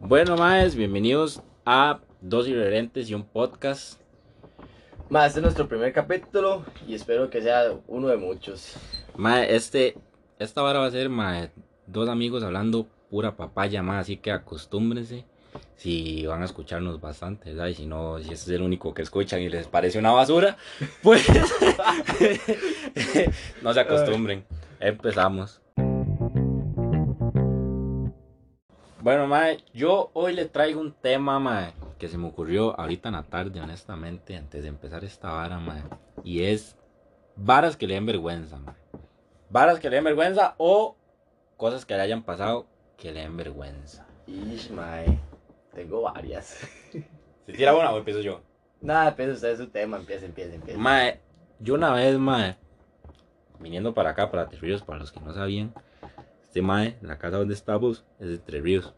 Bueno, más bienvenidos a Dos Irreverentes y un podcast. Más, este es nuestro primer capítulo y espero que sea uno de muchos. Mae, este, esta vara va a ser mae, dos amigos hablando pura papaya, más así que acostúmbrense. Si van a escucharnos bastante, ¿verdad? Y si no, si este es el único que escuchan y les parece una basura, pues no se acostumbren. Empezamos. Bueno, mae, yo hoy le traigo un tema, mae, que se me ocurrió ahorita en la tarde, honestamente, antes de empezar esta vara, mae. Y es varas que le den vergüenza, mae. Varas que le den vergüenza o cosas que le hayan pasado que le den vergüenza. Ish, mae. Tengo varias. Si tira una o empiezo yo. Nada, empieza usted su tema, empieza, empieza, empieza. Mae, yo una vez, mae, viniendo para acá, para Tres Ríos, para los que no sabían, este mae, la casa donde estamos, es de Tres Ríos.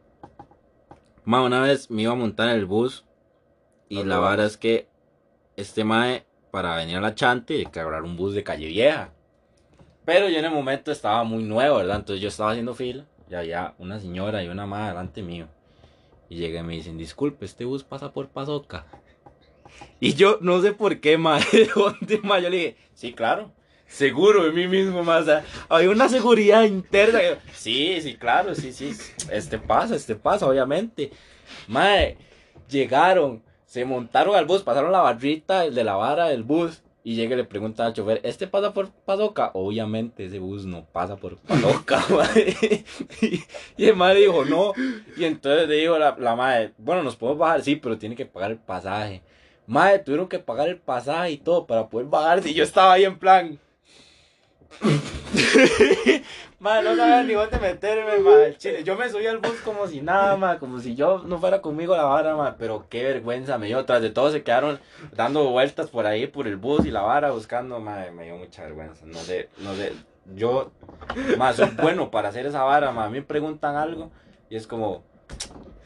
Una vez me iba a montar en el bus y la vara es que este mae, para venir a la Chante, hay que agarrar un bus de calle vieja. Pero yo en el momento estaba muy nuevo, ¿verdad? Entonces yo estaba haciendo fila y había una señora y una mae delante mío. Y llegué y me dicen, disculpe, este bus pasa por Pasoca. Y yo no sé por qué, mae, ¿de dónde, mae? Yo le dije, sí, claro. Seguro de mí mismo, sea, hay una seguridad interna. Sí, sí, claro, sí, sí. Este pasa, este pasa, obviamente. Mae, llegaron, se montaron al bus, pasaron la barrita de la vara del bus. Y llega y le pregunta al chofer, ¿este pasa por Pasoca? Obviamente ese bus no pasa por Pasoca, mae. Y, y el madre dijo, no. Y entonces le dijo la, la madre, bueno, nos podemos bajar, sí, pero tiene que pagar el pasaje. Madre, tuvieron que pagar el pasaje y todo para poder bajarse. Y yo estaba ahí en plan. madre, no sabía ni dónde meterme, madre. Chile, yo me subí al bus como si nada, madre, como si yo no fuera conmigo la vara, madre. Pero qué vergüenza me dio. Tras de todo se quedaron dando vueltas por ahí, por el bus y la vara buscando, madre. Me dio mucha vergüenza. No sé, no sé. Yo, más soy bueno para hacer esa vara, madre. A mí me preguntan algo y es como,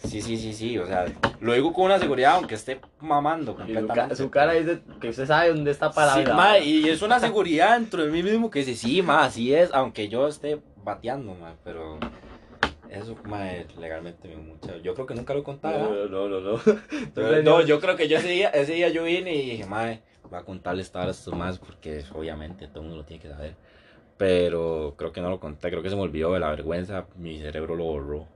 sí, sí, sí, sí. O sea, lo digo con una seguridad, aunque esté mamando completamente. su cara dice que usted sabe dónde está parada. Sí, ma, y es una seguridad dentro de mí mismo que dice, sí, ma, así es, aunque yo esté bateando, ma, pero eso, ma, legalmente me dio mucha... Yo creo que nunca lo he contado. No, no, no, no. Entonces, no, yo creo que yo ese día, ese día yo vine y dije, mae, voy a contarle esta hora a estos más porque obviamente todo el mundo lo tiene que saber. Pero creo que no lo conté, creo que se me olvidó de la vergüenza, mi cerebro lo borró.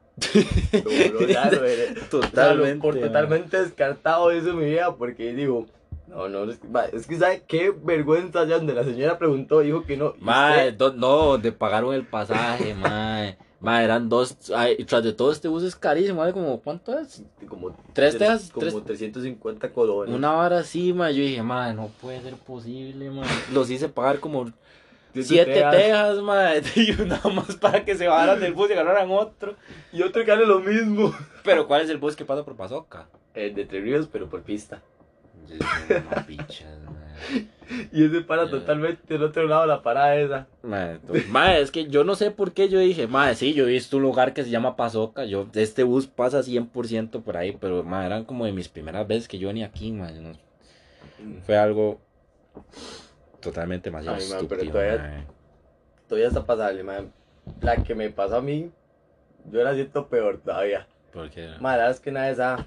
Lo veré. Totalmente, por totalmente descartado eso en mi vida porque digo, no, no, es que, ma, es que sabe qué vergüenza ya donde la señora preguntó, dijo que no. do- no, te pagaron el pasaje, mae. Mae, eran dos, ay, y tras de todo este bus es carísimo, ¿vale? Como, ¿cuánto es? como ¿Tres tejas? Como Tres- 350 colones. Una hora así, mae. Yo dije, mae, no puede ser posible, mae. Los hice pagar como Siete tejas. tejas, mae. Y una más para que se bajaran del bus y agarraran otro. Y otro que hace lo mismo. Pero, ¿cuál es el bus que pasa por Pasoca? El de Tres Ríos, pero por pista. Y ese para totalmente del otro lado la parada esa. Mae, tú- mae, es que yo no sé por qué yo dije, mae, sí, yo he visto un lugar que se llama Pasoca, yo, este bus pasa 100% por ahí, pero, mae, eran como de mis primeras veces que yo venía aquí, mae, no- fue algo totalmente demasiado Ay, mae, pero estúpido, todavía- mae. Todavía está pasable, man. La que me pasó a mí, yo la siento peor todavía. Porque, Ma, la verdad es que una vez estaba,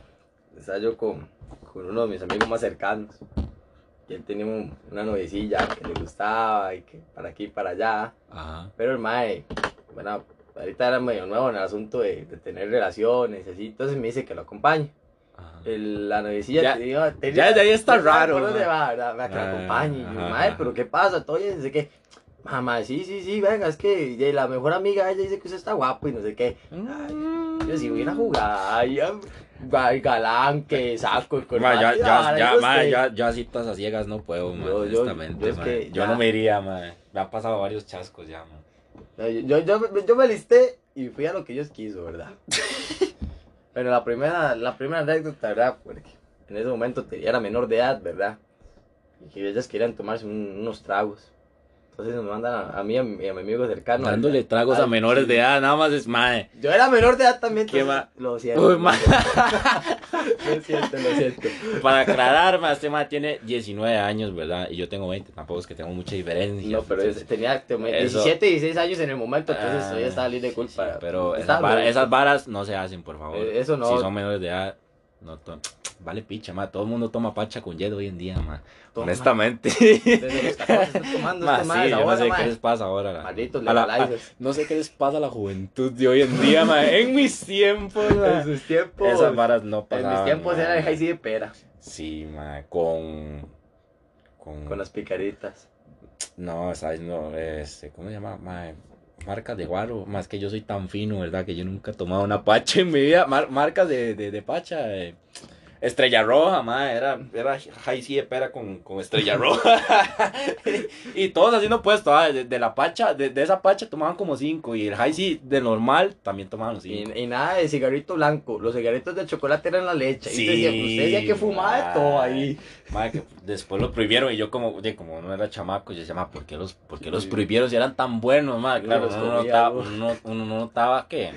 estaba yo con, con uno de mis amigos más cercanos. Y él tenía un- una novicilla que le gustaba y que para aquí y para allá. ajá, Pero el mae, bueno, ahorita era medio nuevo en el asunto de, de tener relaciones y así. Entonces me dice que lo acompañe. El- la novicilla Ya- tenía, tenía- ya de ahí está raro, por dónde va, ¿verdad? Vea, que Ah, acompañe. Y yo, ajá. pero ¿qué pasa? Todo bien, no sé qué. Mamá, sí, sí, sí, venga, es que de la mejor amiga ella dice que usted está guapo y no sé qué. Yo sí voy a jugar, ya, va, galán, que saco y Ma, ya, ya, ya, ya, ya citas a ciegas no puedo, Yo- yo- honestamente, yo es ma. que Yo ya- no me iría, ma. Me han pasado varios chascos ya, Yo, yo, yo, yo me listé y fui a lo que ellos quiso, ¿verdad? Pero la primera, la primera anécdota, ¿verdad? Porque en ese momento era menor de edad, ¿verdad? Y ellas querían tomarse un- unos tragos. Entonces nos mandan a, a mí y a, mi a amigo cercano. Dándole tragos a Al menores de edad, nada más es mae. Yo era menor de edad también. ¿Qué entonces, Lo siento. Uy, mae. Lo siento, lo siento. Para aclarar, mae, este mae tiene 19 años, ¿verdad? Y yo tengo 20, tampoco es que tengo mucha diferencia. No, pero Entonces, es- tenía tenía Eso- 17 y 16 años en el momento, entonces Ah, todavía estaba libre de culpa. sí, pero esas varas no se hacen, por favor. Eh, eso no. Si son menores de edad, no Vale picha, ma. Todo el mundo toma pacha con hielo hoy en día, ma. Toma. Honestamente. Desde los 14 estás tomando Ma, sí, yo no ahora, sé ma. qué les pasa ahora. la- Malditos a la- a- no sé qué les pasa a la juventud de hoy en día, ma. En mis tiempos, ma. En sus tiempos. Esas varas no en pasaban. mis tiempos ma. era el high de pera. Sí, ma. Con. Con. Con las picaritas. No, sabes, no, este, ¿cómo se llama? Ma, marcas de guaro, más que yo soy tan fino, ¿verdad? Que yo nunca he tomado una pacha en mi vida. Mar- marcas de, de, pacha, eh, Estrella Roja, ma, era, era high de pera con, con Estrella Roja. y todos haciendo puesto, ah, de, de la pacha, de, de esa pacha tomaban como cinco. Y el high C de normal también tomaban cinco. Y, y nada de cigarrito blanco. Los cigarritos de chocolate eran la leche. Sí, y decía, usted decía que fumaba de todo ahí. Ma, que después lo prohibieron y yo como, oye, como no era chamaco, yo decía, ma, ¿por qué los, por qué los prohibieron si eran tan buenos, ma? Claro, uno notaba, ¿no? uno, uno no notaba que,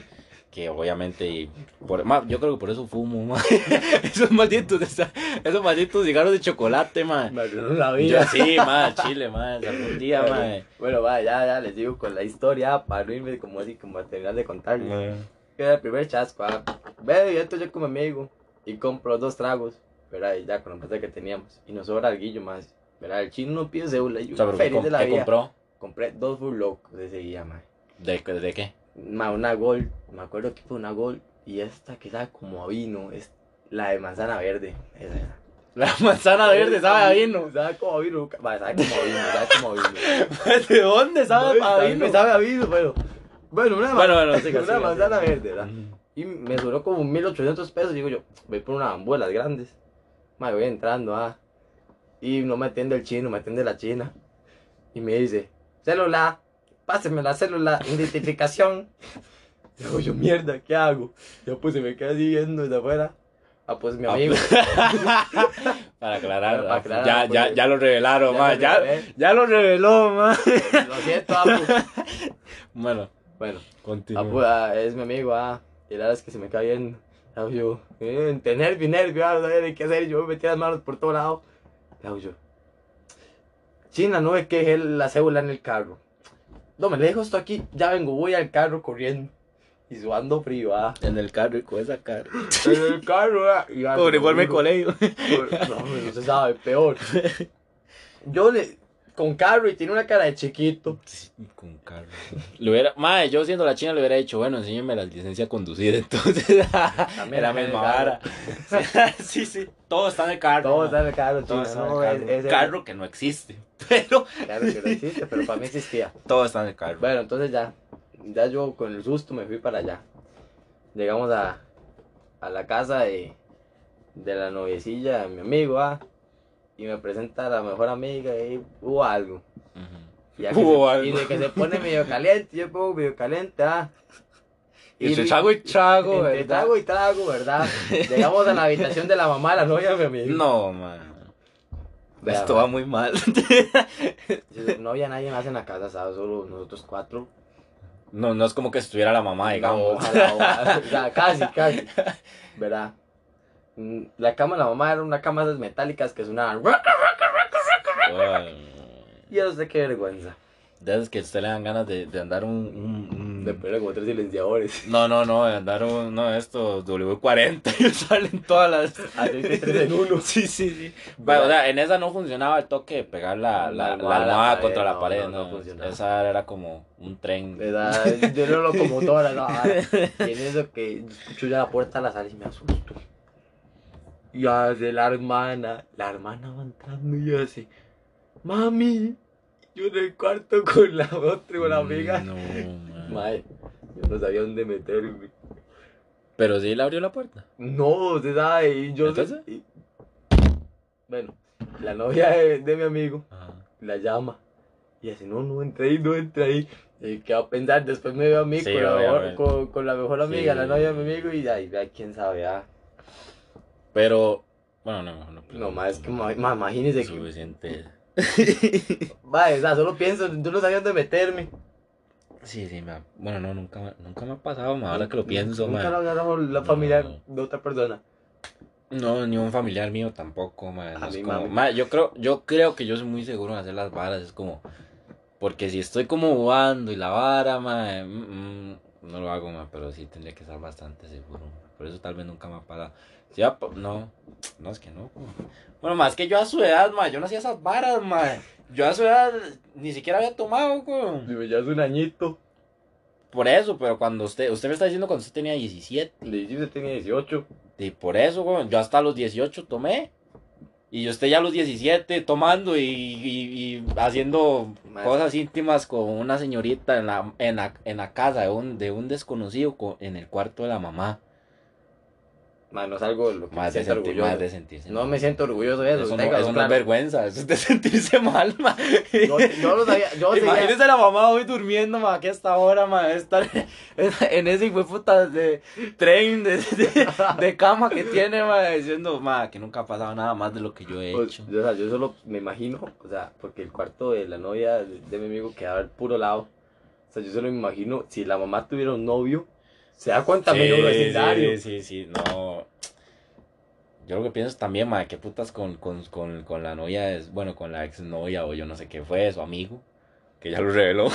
que obviamente, y por, ma, yo creo que por eso fumo, ma. esos malditos, esa- esos malditos cigarros de chocolate, ma. Me arruinó la Yo sí, ma, chile, ma, algún día, ma. Bueno, bueno, va, ya, ya les digo con la historia para no irme como así, como a terminar de contarles. Era el primer chasco, ah. Ve, y entonces yo con mi amigo y compro dos tragos, ¿verdad? Y ya con la plata que teníamos. Y nos sobra alguillo más, ¿verdad? El chino no pide cédula. Yo O sea, pero ¿qué, feliz de la qué vida. compró? Compré dos full locos ese día, man. ¿De, de qué? Ma, una Gold, me acuerdo que fue una Gold. Y esta que sabe como a vino, es la de manzana verde. Esa era. La manzana verde sabe a vino. Sabe como a vino. Va, sabe como a vino, sabe como a vino. ¿De dónde sabe No, a vino? sabe a vino, pero. Bueno, una, Bueno, ma- bueno, una manzana verde, ¿verdad? Y me duró como 1800 pesos. Digo yo, voy por unas ambuelas grandes. Me voy entrando, ah. Y no me atiende el chino, me atiende la china. Y me dice, celular, páseme la célula, identificación. Digo yo, mierda, ¿qué hago? Yo pues se me queda así viendo desde afuera. Ah, pues mi Ah, amigo. Para aclarar, Para aclarar, ya, ya, pues, ya lo revelaron, ya ma, lo ya, ya lo reveló, ma. Lo siento, Apu. Bueno, Bueno, continúa. Apu, ah, es mi amigo, ah. Y la verdad es que se me cae viendo. Ah, yo, eh, nervio, nervio, ah, no sabía qué hacer. Yo me metí las manos por todos lados. Ah, yo, China, no es que dejé la cédula en el carro. No, me le dejo esto aquí, ya vengo, voy al carro corriendo. Y sudando frío, ah. En el carro y con esa cara. En el carro, ah. y, Con uniforme colegio. No, no se sabe, peor. Yo le, con carro y tiene una cara de chiquito. Sí, con carro. Le hubiera, madre, yo siendo la china le hubiera dicho, bueno, enséñeme la licencia a conducir, entonces. También Era la misma vara. Sí, sí, todo está en el carro. Todo está en el carro, Todo chino, está en no, el carro. es carro que no existe. Pero Claro que no existe, pero para mí existía. todo está en el carro. Bueno, entonces ya, ya yo con el susto me fui para allá. Llegamos a, a la casa de, de la noviecilla de mi amigo, ah, y me presenta a la mejor amiga y hubo algo. Y, Hubo se- algo. y de que se pone medio caliente, yo pongo medio caliente, ah. Y entre trago y trago, entre ¿verdad? trago y trago, ¿verdad? Llegamos a la habitación de la mamá de la novia de mi amigo. No, man. Vea, Esto va muy mal. No había nadie más en la casa, ¿sabes? Solo nosotros cuatro. No, no es como que estuviera la mamá, No, digamos. ojalá, ojalá. O sea, casi, casi. ¿Verdad? La cama de la mamá era una cama de esas metálicas que sonaban. No sé qué vergüenza. De esas que a usted le dan ganas de, de andar un, un- un- De poner como tres silenciadores. No, no, no, de andar un, no, esto, W40 y salen todas las... Así que tres en uno. Sí, sí, sí. Bueno, o sea, en esa no funcionaba el toque de pegar la, la, la La almohada la pared, contra la no, pared, no, no, no funcionaba. Esa era como un tren. ¿Verdad? Yo no locomotora, no. ah. Y en eso que escucho ya la puerta la sala y me asusto. Y hace la hermana. La hermana va entrando y hace. Mami. Yo en el cuarto con la otra y con la amiga. No, man. Mae, yo no sabía dónde meterme. Pero sí le abrió la puerta. No, se sabe, y yo... ¿Entonces? y- Bueno, la novia de, de mi amigo Ajá. la llama y dice, no, no entre ahí, no entre ahí. Y qué va a pensar, después me veo a mí Sí, con, la mejor, con, con la mejor amiga, Sí. la novia de mi amigo, y ahí, quién sabe, ah. Pero, bueno, no, no. No, más es que ma- imagínese que Suficiente. Vaya, o sea, solo pienso, yo no sabía dónde meterme. Sí, sí, ma. Bueno, no, nunca, me- nunca me ha pasado, ma. Ahora que lo pienso, Nunca lo agarró la familia No. de otra persona. No, ni un familiar mío tampoco, ma. A mí, como- ma, yo creo, yo creo que yo soy muy seguro de hacer las varas. Es como, porque si estoy como jugando y la vara, ma, mm, mm, no lo hago, ma. Pero sí tendría que estar bastante seguro. Por eso tal vez nunca me ha pasado. Si ya, po- no, no es que no. Bueno, más que yo a su edad, ma, yo no hacía esas varas, ma. Yo a su edad ni siquiera había tomado, güey. Me llevas un añito. Por eso, pero cuando usted, usted me está diciendo cuando usted tenía 17. Le dije, tenía 18. Y por eso, güey, yo hasta los 18 tomé. Y usted ya a los 17 tomando y, y- y haciendo cosas íntimas con una señorita en la, en la, en la casa de un, de un desconocido co- en el cuarto de la mamá. Man, no es algo de lo que Más me de, siento sentir, orgulloso. más de sentirse No mal. me siento orgulloso de eso. Eso, no, eso no es vergüenza, eso es de sentirse mal, ma. Yo, yo lo sabía, yo seguía- Imagínese la mamá hoy durmiendo, ma, que a esta hora, ma, estar en, ese hijo de puta de tren, de, de, de cama que tiene, ma, diciendo, ma, que nunca ha pasado nada más de lo que yo he Pues, hecho. yo, o sea, yo solo me imagino, o sea, porque el cuarto de la novia de, de mi amigo quedaba al puro lado. O sea, yo solo me imagino si la mamá tuviera un novio, se da cuenta medio vecindario. sí, sí, sí, no. Yo lo que pienso también, ma, qué putas con, con, con, con la novia, es, bueno, con la exnovia o yo no sé qué fue, su amigo, que ya lo reveló,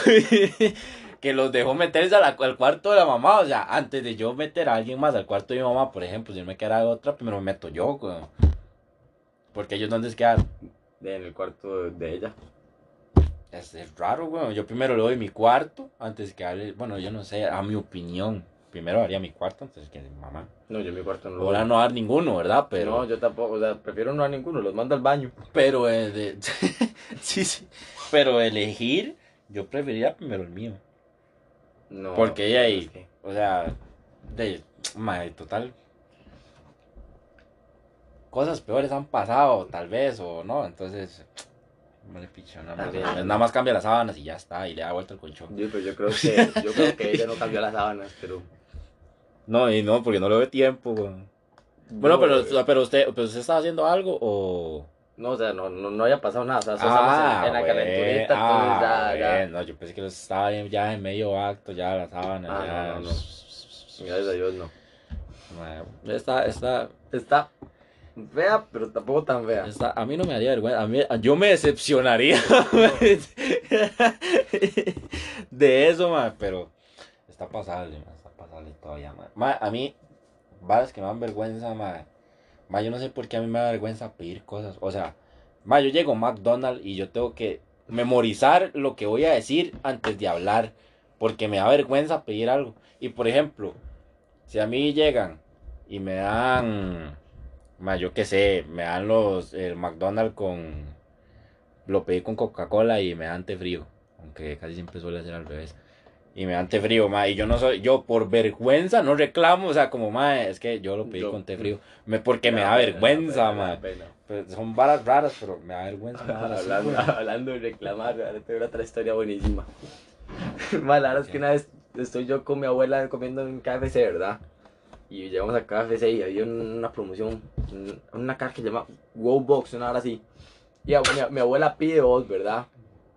que los dejó meterse a la- al cuarto de la mamá, o sea, antes de yo meter a alguien más al cuarto de mi mamá, por ejemplo, si yo me quedara otra, primero me meto yo, weón. Porque ellos dónde se quedaron. De- en el cuarto de, ella. Es, es raro, weón. Yo primero le doy mi cuarto antes que darle, bueno, yo no sé, a mi opinión. Primero haría mi cuarto antes que mamá. No, yo mi cuarto no lo Ahora no dar ninguno, ¿verdad? Pero, No, yo tampoco, o sea, prefiero no a ninguno, los mando al baño. pero, eh, de- sí, sí. Pero elegir, yo preferiría primero el mío. No. Porque ella ahí- es que- O sea, de, madre, total. Cosas peores han pasado, tal vez, o no. Entonces, vale picho, nada más. Nada más cambia las sábanas y ya está, y le da vuelta el colchón. Yo, pero yo creo que, yo creo que ella no cambió las sábanas, pero. No, y no, porque no le doy tiempo. Bueno, No, pero, eh, pero usted, pero usted estaba haciendo algo o. No, o sea, no, no, no haya pasado nada, o sea, estamos en, en la güey, calenturita, entonces ah, ya, ya. güey, No, yo pensé que estaba ya en medio acto, ya la sábana, Ah, ya. no, no, no. Gracias a Dios, no. Está, está, Está fea, pero tampoco tan fea. está, a mí no me haría vergüenza, a mí, yo me decepcionaría de eso, ma, pero está pasable, ma, está pasable todavía, ma. Ma, a mí, varas que me dan vergüenza, ma, ma, yo no sé por qué a mí me da vergüenza pedir cosas, o sea, yo llego a McDonald's y yo tengo que memorizar lo que voy a decir antes de hablar, porque me da vergüenza pedir algo, y por ejemplo, si a mí llegan y me dan, yo qué sé, me dan los, el McDonald's con, lo pedí con Coca-Cola y me dan té frío, aunque casi siempre suele ser al revés. Y me dan té frío, ma, y yo no soy, yo por vergüenza no reclamo, o sea, como, ma, es que yo lo pedí Yo- con té frío, me, porque me Da vergüenza, ma. pena. Pues son varas raras, pero me da vergüenza. ma, así, hablando, hablando de reclamar, ahora tengo otra historia buenísima. Ma, la verdad es que una vez estoy yo con mi abuela comiendo en KFC, ¿verdad? Y llegamos a KFC y había una promoción, un- una caja que se llama Wow Box, una hora así. Y mi, mi abuela pide dos, ¿verdad?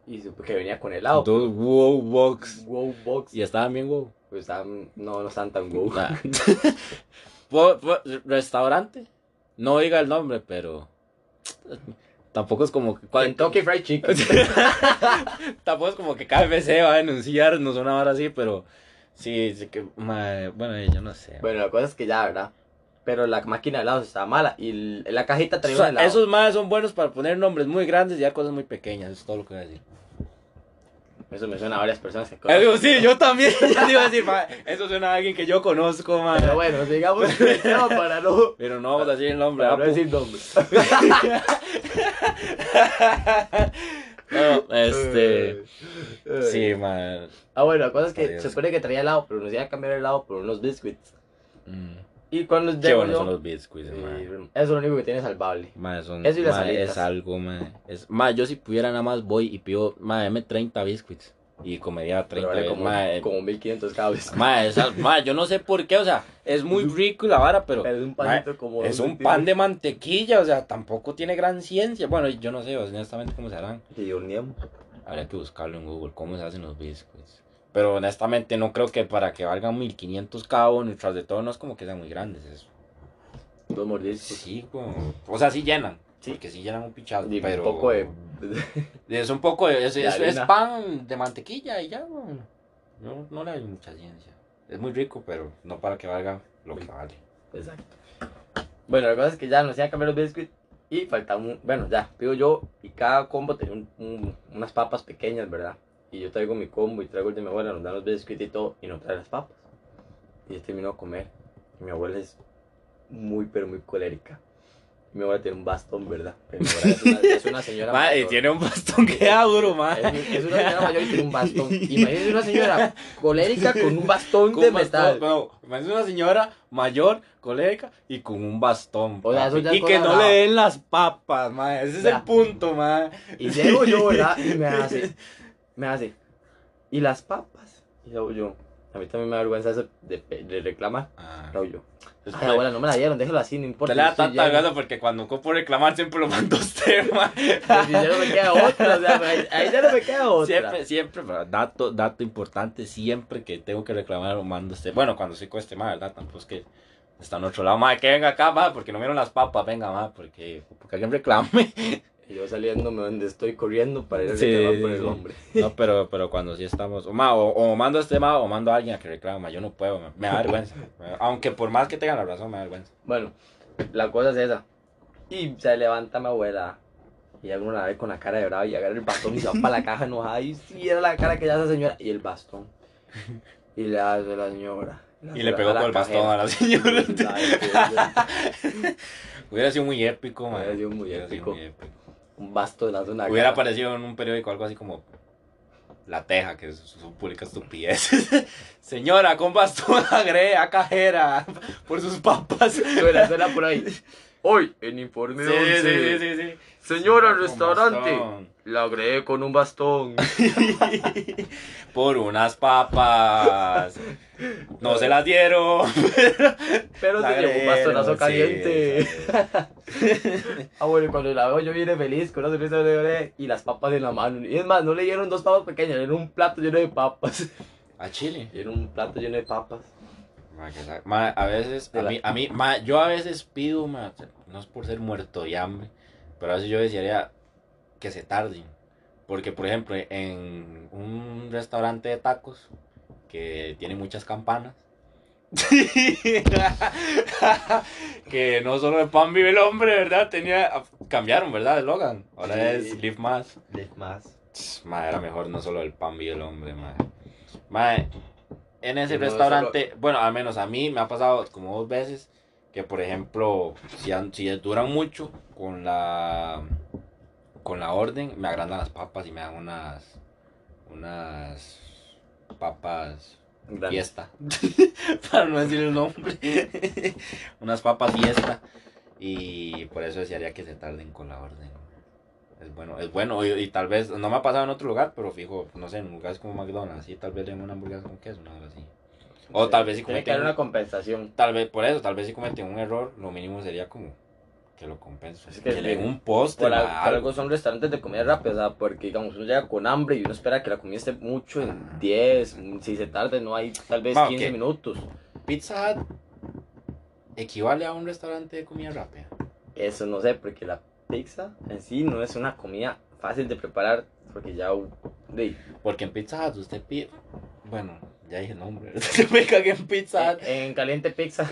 Y supe que venía con helado. Dos wow box. Wow Box. Y estaban bien wow. Pues estaban- no, no están tan wow. Restaurante. No diga el nombre, pero. Tampoco es como que. Kentucky Fried Chicken. Tampoco es como que KFC va a denunciarnos una hora así, pero. Sí, sí que. bueno, yo no sé. bueno, la cosa es que ya, ¿verdad? Pero la máquina de helados estaba mala y la cajita O traía sea, un helado. esos más son buenos para poner nombres muy grandes y dar cosas muy pequeñas. Eso es todo lo que voy a decir. Eso me suena a varias personas que Eso sí, yo también. Iba a decir, eso suena a alguien que yo conozco, ma. Pero bueno, sigamos tema para no, Pero no vamos a decir el nombre. para no decir nombres. No, este. Sí, man. Ah, bueno, la cosa es que se supone que traía helado, pero nos iba a cambiar el helado por unos biscuits. Mm. Y cuando Qué llego buenos son los biscuits, sí, eso es lo único que tiene salvable. Ma, son- Eso y las ma, alitas. es algo, ma. Es, ma, yo si pudiera nada más voy y pido, ma, dame 30 biscuits. y comería Pero 30 vale veces. como, Mae, como 1500 cada vez. mae, esa- mae, yo no sé por qué, o sea, es muy rico la vara, pero Es un mae, panito como. es un pan de mantequilla, o sea, tampoco tiene gran ciencia. Bueno, yo no sé, honestamente, cómo se harán. Y horneamos. Habría que buscarlo en Google, cómo se hacen los biscuits. Pero honestamente no creo que para que valgan 1500 cada uno y tras de todo no es como que sean muy grandes eso. Dos mordiscos. Sí, como, o sea, sí llenan. Sí. Porque sí llenan un pichazo. Pero un poco de. Es un poco de. Es, de es- pan de mantequilla y ya, weón. No, no le hay mucha ciencia. Es muy rico, pero no para que valga lo que vale. Exacto. Bueno, la cosa es que ya nos iban a cambiar los biscuits y faltaba un. Bueno, ya, pido yo y cada combo tenía un- un- unas papas pequeñas, ¿verdad? Y yo traigo mi combo y traigo el de mi abuela, nos dan los biscuits y todo y no trae las papas. Y yo termino de comer. Y mi abuela es muy, pero muy colérica. Y mi abuela tiene un bastón, ¿verdad? Pero mi abuela es una, es una señora. Ma, y mayor. tiene un bastón que da duro, ma. Es, es una señora mayor y tiene un bastón. Imagínense una señora colérica con un bastón Con de bastón, metal. no, imagínate una señora mayor, colérica y con un bastón. O sea, y que no le den las papas, ma. Ese es el punto, ma. Y llego yo, ¿verdad? Y me hace, me hace, ¿y las papas? Y luego yo, a mí también me da vergüenza eso de, de reclamar. Ah, Luego yo, ay, abuela, no me la dieron, déjelo así, no importa. Usted le da tanta lleno". gana porque cuando ocupo reclamar siempre lo mando a usted, ma. Pues, y ya no me queda otra, o sea, ahí, ya no me queda otra. Siempre, siempre, pero dato, dato importante, siempre que tengo que reclamar lo mando a usted. Bueno, cuando soy con este ma, ¿verdad? Tampoco es que está en otro lado, ma, que venga acá, ma, porque no vieron las papas, venga, ma, porque, porque alguien reclame. Y yo saliéndome donde estoy corriendo para ir a reclamar sí, por el sí. hombre. No, pero, pero cuando sí estamos, o, ma, o, o mando a este ma, o mando a alguien a que reclame, ma, yo no puedo, ma, me da vergüenza. Aunque por más que tengan la razón, me da vergüenza. Bueno, la cosa es esa. Y se levanta mi abuela. Y hago una vez con la cara de brava y agarra el bastón y se va para la caja enojada. Y si era la cara que ya esa señora. Y el bastón. Y le hace la señora. Y le pegó con el bastón a la señora. Hubiera sido muy épico, ma. Hubiera sido muy épico. Un bastón en la Hubiera cara. aparecido en un periódico algo así como La Teja, que es su pública estupidez. Señora, con bastón a cajera por sus papas. Suena, suena por ahí. Hoy, en informe sí, 11. sí, sí. Señora, al restaurante. La agregué con un bastón. Por unas papas. No se las dieron. Pero La se llevó un bastonazo caliente. sí. Ah, bueno, cuando la veo yo viene feliz con una sonrisa de bebé y las papas en la mano. Y es más, no le dieron dos papas pequeñas, le dieron un plato lleno de papas. A Chile. Le dieron un plato lleno de papas. Ma, a veces, a mí, a mí, ma, yo a veces pido, ma, no es por ser muerto de hambre, pero a veces yo desearía que se tarden. Porque, por ejemplo, en un restaurante de tacos que tiene muchas campanas, que no solo de pan vive el hombre, ¿verdad? Tenía, cambiaron, ¿verdad? El Logan. Ahora Sí. es Live Más. más. Ma, era mejor no solo el pan vive el hombre, ma. Ma, en ese no restaurante, bueno, al menos a mí me ha pasado como dos veces que, por ejemplo, si, si duran mucho con la con la orden, me agrandan las papas y me dan unas unas papas fiesta, para no decir el nombre, unas papas fiesta y por eso desearía que se tarden con la orden. Es bueno, es bueno, y, y tal vez, no me ha pasado en otro lugar, pero fijo, no sé, en lugares como McDonald's, sí, tal vez den una hamburguesa con queso, una cosa así. O tal vez si cometen, una compensación. tal vez, por eso, tal vez si cometen un error, lo mínimo sería como que lo compensen. Es que, que le un postre, Por, por algo. son restaurantes de comida rápida, o sea, porque digamos uno llega con hambre y uno espera que la comida esté mucho Ah. en 10, si se tarda no hay tal vez Ma, 15 ok. minutos. Pizza Hut equivale a un restaurante de comida rápida. Eso no sé, porque la pizza en sí no es una comida fácil de preparar, porque ya... Porque en Pizza Hut usted pide. Bueno, ya dije el nombre. Me cagué en Pizza en, en caliente pizza.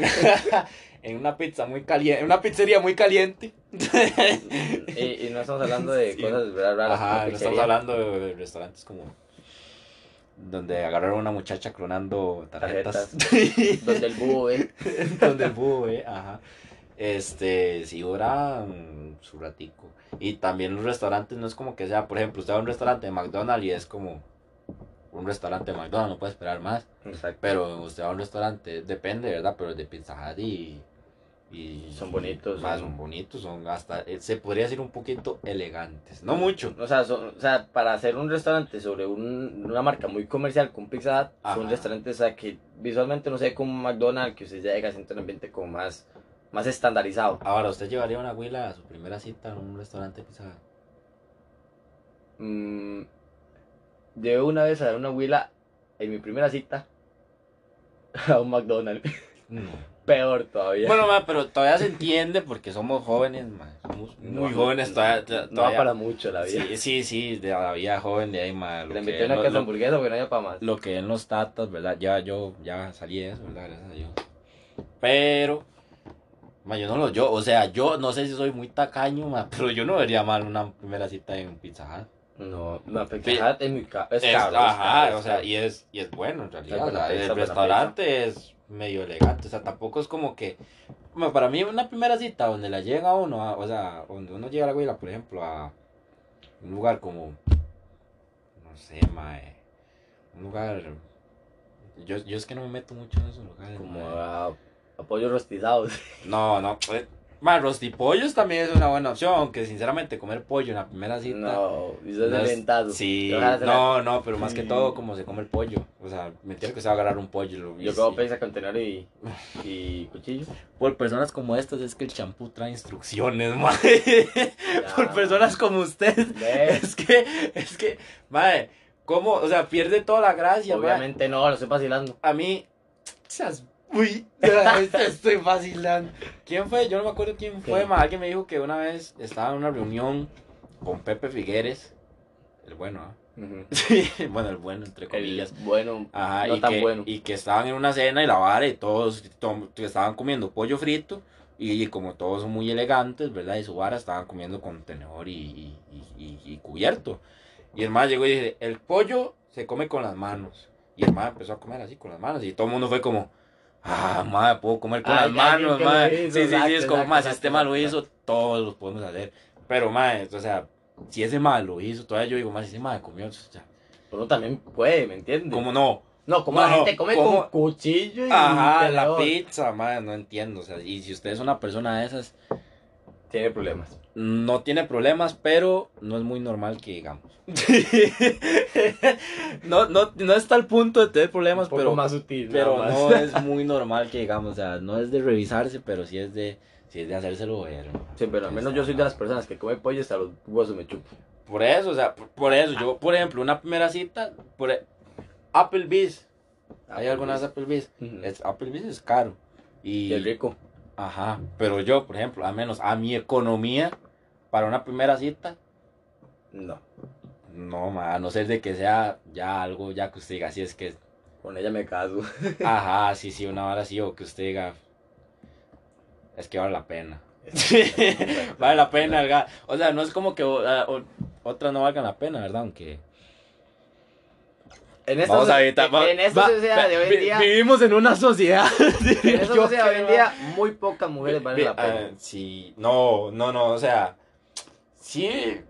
en una pizza muy caliente. En una pizzería muy caliente. y, y no estamos hablando de Sí. cosas raras. Ajá, no estamos hablando de restaurantes como. Donde agarraron a una muchacha clonando tarjetas. Donde el búho, ¿eh? donde el búho, eh, ajá. Este, si dura mm, su ratico. Y también los restaurantes no es como que sea, por ejemplo, usted va a un restaurante de McDonald's y es como un restaurante de McDonald's, no puede esperar más. Exacto. Pero usted va a un restaurante, depende, ¿verdad? Pero de Pizza Hut y, Y Son bonitos, son- son bonitos, son hasta, eh, se podría decir un poquito elegantes. No mucho. O sea, son- o sea, para hacer un restaurante sobre un- una marca muy comercial con Pizza Hut, son Ajá. restaurantes o sea, que visualmente no sé como un McDonald's, que usted llega, siente un ambiente como más, más estandarizado. Ahora, ¿usted llevaría una huila a su primera cita en un restaurante de pizza? Hut? Mm, llevé una vez a dar una huila en mi primera cita a un McDonald's. No. Peor todavía. Bueno, ma, pero todavía se entiende porque somos jóvenes, ma, somos muy No, jóvenes todavía. no, todavía- va para mucho la vida. Sí, sí, sí, de la vida joven de ahí, ma, Le invité una casa hamburguesa porque no había para más. lo que en los tatas, ¿verdad? Ya yo ya salí de eso, ¿verdad? Gracias a Dios. Pero, ma, yo no lo, yo, o sea, yo no sé si soy muy tacaño, ma, pero yo no vería mal una primera cita en un Pizza Hut. No. Pizza Hut es muy caro. Es caro. es ajá, caro, o sea, y es, y es bueno en realidad. O sea, el restaurante es medio elegante, o sea, tampoco es como que, ma, para mí una primera cita donde la llega uno, a- o sea, donde uno llega a la huila, por ejemplo, a un lugar como, no sé, mae, un lugar, yo, yo es que no me meto mucho en esos lugares. Como mae. a, a pollos rostizados. No, no, pues, más rostipollos también es una buena opción, aunque sinceramente comer pollo en la primera cita. No, eso es no de es- ventazo. Sí, no, no, pero más que Sí. todo como se come el pollo. O sea, me entiendo que se va a agarrar un pollo. lo- Yo como sí. pizza con tenedor y, y cuchillo. Por personas como estas es que el champú trae instrucciones, madre. Por personas como usted. ¿Ves? Es que, es que, madre, ¿cómo? O sea, pierde toda la gracia. Obviamente no, lo estoy vacilando. A mí, seas, uy, estoy vacilando. ¿Quién fue? Yo no me acuerdo quién fue, ma. Alguien me dijo que una vez estaba en una reunión con Pepe Figueres, el bueno, ¿ah? Sí, bueno, el bueno, entre El comillas. bueno, Ajá, no y, tan que, bueno. y que estaban en una cena y la vara y todos estaban comiendo pollo frito y, como todos son muy elegantes, ¿verdad? Y su vara estaban comiendo con tenedor y, y, y- y- y cubierto. Y el más llegó y dice, el pollo se come con las manos. Y el más empezó a comer así con las manos y todo el mundo fue como, ah, madre, puedo comer con Ah, las manos, madre. hizo, Sí, sí, sí, es como, más, si este mal lo exacto. hizo, todos lo podemos hacer. Pero, madre, o sea, si ese mal lo hizo, todavía yo digo, más, si ese mal comió, o sea, Uno también puede, ¿me entiendes? ¿cómo no? No, como No, la gente come ¿cómo? con cuchillo y Ajá, la pizza, madre, no entiendo. O sea, y si usted es una persona de esas, Tiene problemas. No tiene problemas, pero no es muy normal que digamos. no, no, no está al punto de tener problemas, Un poco pero, más sutil. pero más. no es muy normal que digamos. O sea, no es de revisarse, pero sí es de, sí es de hacérselo ver. Sí, pero al menos yo soy de las personas que come pollo hasta los huesos me chupo. Por eso, o sea, por, por eso, yo, por ejemplo, una primera cita, por e- Applebee's. ¿Hay algunas Applebee's? Es, Applebee's es caro. Y, rico. Ajá, pero yo, por ejemplo, al menos a mi economía, para una primera cita, No, no, ma, a no ser de que sea ya algo, ya que usted diga, así es que, con ella me caso. ajá, sí, sí, una hora así, o que usted diga, es que vale la pena. vale la pena. O sea, no es como que o- otras no valgan la pena, ¿verdad? Aunque... En esta, Vamos a evitar- va- en esta va- sociedad de hoy en día, Vivimos en una sociedad. en esta sociedad de hoy en día, muy pocas mujeres valen la Ah, pena. sí, no, no, no, o sea, sí,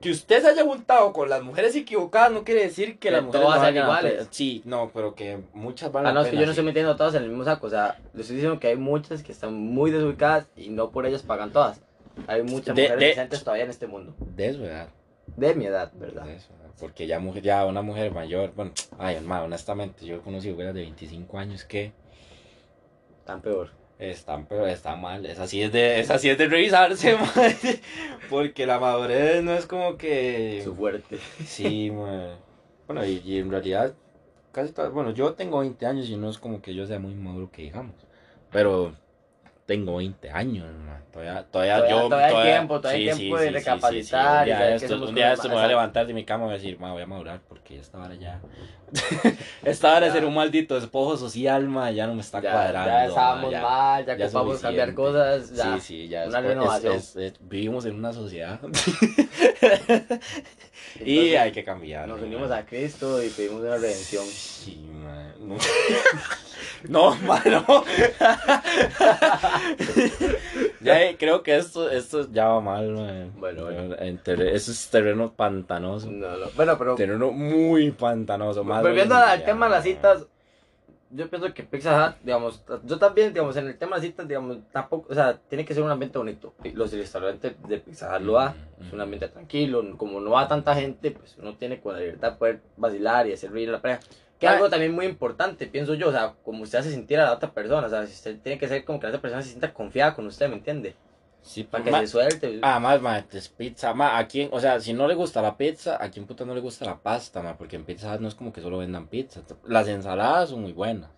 que usted se haya juntado con las mujeres equivocadas no quiere decir que Que las mujeres todas no sean iguales. pena. Sí, no, pero que muchas van Ah, a no, es que yo no estoy metiendo a todas en el mismo saco. O sea, le estoy diciendo que hay muchas que están muy desubicadas y no por ellas pagan todas. Hay muchas De- mujeres de- decentes todavía en este mundo. De eso, ¿verdad? De mi edad, ¿verdad? Porque ya, mujer, ya una mujer mayor, bueno, ay, hermano, honestamente, yo he conocido mujeres de 25 años que Tan peor. están, pero está mal, esa sí es de, esa sí es de revisarse, madre, porque la madurez no es como que... Su fuerte. Sí, mae. Bueno, y, y en realidad, casi todas, bueno, yo tengo 20 años y no es como que yo sea muy maduro que digamos, pero tengo 20 años, mae. Todavía, todavía, Todavía- yo, todavía hay tiempo, todavía hay tiempo de recapacitar Un día estos me voy a levantar de mi cama y voy a decir, ma, voy a madurar porque esta hora ya, esta hora de ser un maldito despojo social, ma, ya no me está Ya, cuadrando. ya ma, estábamos ya. mal, ya, ya ocupamos cambiar cosas. Ya. Sí, sí, ya Una es- renovación. es- es- vivimos en una sociedad y hay que cambiar. Nos unimos a Cristo y pedimos una redención. Sí, man. No, no mano. Ya eh, creo que esto, esto ya va mal, man. Bueno, eso es terreno pantanoso. No, no. Bueno, pero Terreno muy pantanoso. Más volviendo al tema de las citas, yo pienso que Pizza Hut, digamos, yo también, digamos, en el tema de citas, digamos, tampoco, o sea, tiene que ser un ambiente bonito. Los restaurantes de Pizza Hut lo da, es un ambiente tranquilo, como no va tanta gente, pues uno tiene con la libertad de poder vacilar y hacer reír a la pareja. Que es Ah. algo también muy importante, pienso yo, o sea, como usted hace sentir a la otra persona, o sea, si usted tiene que ser como que la otra persona se sienta confiada con usted, ¿me entiende? Sí, Para pues, que ma- se suelte. Además, ma, es pizza, ma, a quién, o sea, si no le gusta la pizza, a quién puta no le gusta la pasta, ma, porque en Pizza no es como que solo vendan pizza. Las ensaladas son muy buenas.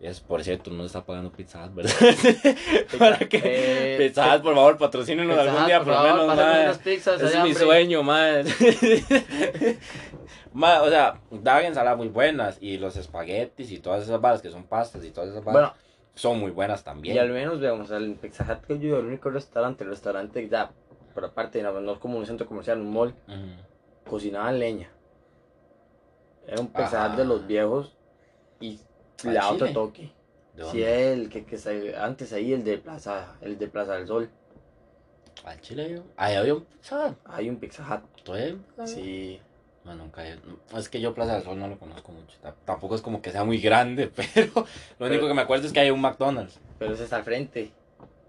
Es, por cierto, no está pagando Pizza Hut, ¿verdad? Para que Eh, Pizza Hut, por favor, patrocínenos algún día, por lo menos, pásenme ma. unas pizzas Ese es allá, mi hombre. sueño, ma. Ma, o sea, daban ensaladas muy buenas y los espaguetis y todas esas balas que son pastas y todas esas balas Bueno, son muy buenas también. y al menos, veamos, el Pizza Hut que yo el único restaurante, el restaurante ya, por aparte, no, no es como un centro comercial, un mall, Ujú. cocinaban leña. Era un Pizza Hut Ah. de los viejos y ¿Al le da otro chile? toque. ¿De Si dónde? el que, que está- antes ahí, el de Plaza, el de Plaza del Sol, Al Chile, yo. Ahí había un Pizza Hut. hay un Pizza Hut. ¿Todavía hay un Pizza Hut? Sí. No, nunca he- no, Es que yo Plaza del Sol no lo conozco mucho. Ta- Tampoco es como que sea muy grande, pero lo único que me acuerdo es que hay un McDonald's. Pero ese está al frente